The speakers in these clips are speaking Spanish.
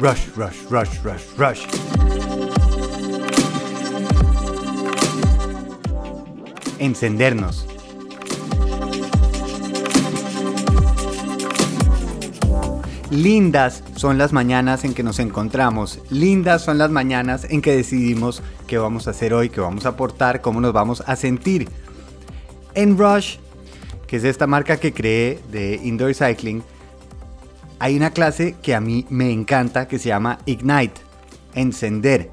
Rush, rush, rush, rush, rush. Encendernos. Lindas son las mañanas en que nos encontramos, lindas son las mañanas en que decidimos qué vamos a hacer hoy, qué vamos a aportar, cómo nos vamos a sentir. En Rush, que es esta marca que creé de Indoor Cycling, hay una clase que a mí me encanta que se llama Ignite, encender.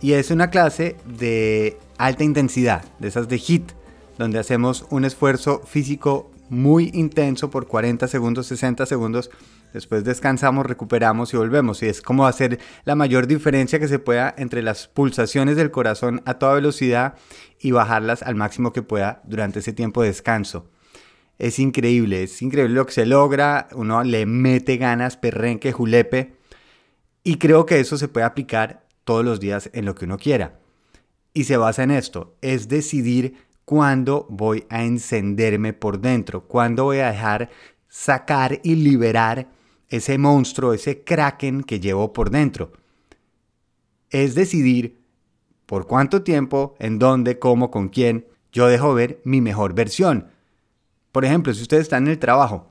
Y es una clase de alta intensidad, de esas de HIT, donde hacemos un esfuerzo físico muy intenso por 40 segundos, 60 segundos. Después descansamos, recuperamos y volvemos. Y es como hacer la mayor diferencia que se pueda entre las pulsaciones del corazón a toda velocidad y bajarlas al máximo que pueda durante ese tiempo de descanso. Es increíble, es increíble lo que se logra. Uno le mete ganas, perrenque, julepe. Y creo que eso se puede aplicar todos los días en lo que uno quiera. Y se basa en esto, es decidir cuándo voy a encenderme por dentro, cuándo voy a dejar sacar y liberar ese monstruo, ese kraken que llevo por dentro. Es decidir por cuánto tiempo, en dónde, cómo, con quién, yo dejo ver mi mejor versión. Por ejemplo, si ustedes están en el trabajo,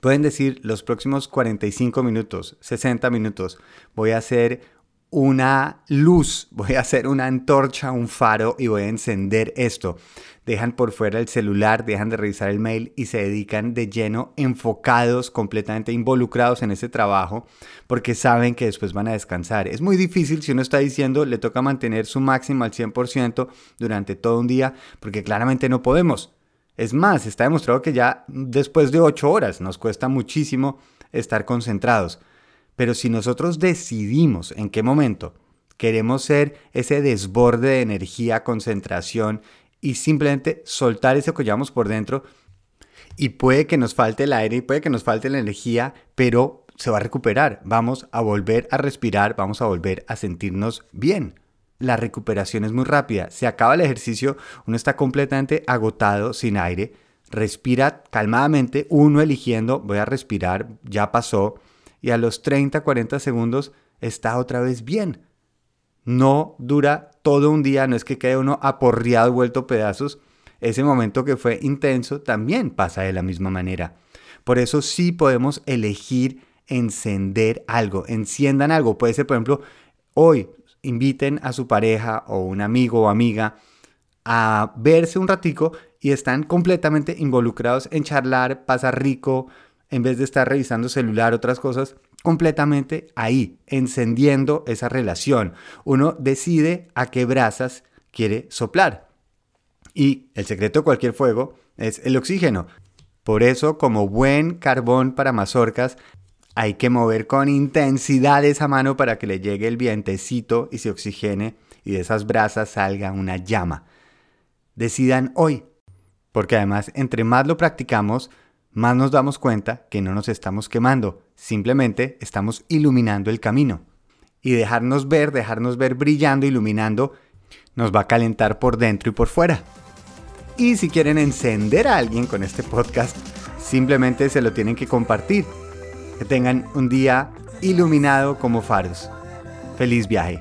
pueden decir los próximos 45 minutos, 60 minutos, voy a hacer una luz, voy a hacer una antorcha, un faro y voy a encender esto. Dejan por fuera el celular, dejan de revisar el mail y se dedican de lleno, enfocados, completamente involucrados en ese trabajo, porque saben que después van a descansar. Es muy difícil si uno está diciendo le toca mantener su máximo al 100% durante todo un día, porque claramente no podemos. Es más, está demostrado que ya después de 8 horas nos cuesta muchísimo estar concentrados. Pero si nosotros decidimos en qué momento queremos ser ese desborde de energía, concentración y simplemente soltar eso que llevamos por dentro, y puede que nos falte el aire y puede que nos falte la energía, pero se va a recuperar. Vamos a volver a respirar, vamos a volver a sentirnos bien. La recuperación es muy rápida. Se acaba el ejercicio, uno está completamente agotado, sin aire. Respira calmadamente, uno eligiendo, voy a respirar, ya pasó y a los 30, 40 segundos está otra vez bien. No dura todo un día, no es que quede uno aporreado, vuelto pedazos. Ese momento que fue intenso también pasa de la misma manera. Por eso sí podemos elegir encender algo, enciendan algo. Puede ser, por ejemplo, hoy inviten a su pareja o un amigo o amiga a verse un ratico y están completamente involucrados en charlar, pasar rico, en vez de estar revisando celular, otras cosas, completamente ahí, encendiendo esa relación. Uno decide a qué brasas quiere soplar. Y el secreto de cualquier fuego es el oxígeno. Por eso, como buen carbón para mazorcas, hay que mover con intensidad esa mano para que le llegue el vientecito y se oxigene y de esas brasas salga una llama. Decidan hoy, porque además entre más lo practicamos, más nos damos cuenta que no nos estamos quemando, simplemente estamos iluminando el camino. Y dejarnos ver, dejarnos ver brillando, iluminando, nos va a calentar por dentro y por fuera. Y si quieren encender a alguien con este podcast, simplemente se lo tienen que compartir. Que tengan un día iluminado como faros. Feliz viaje.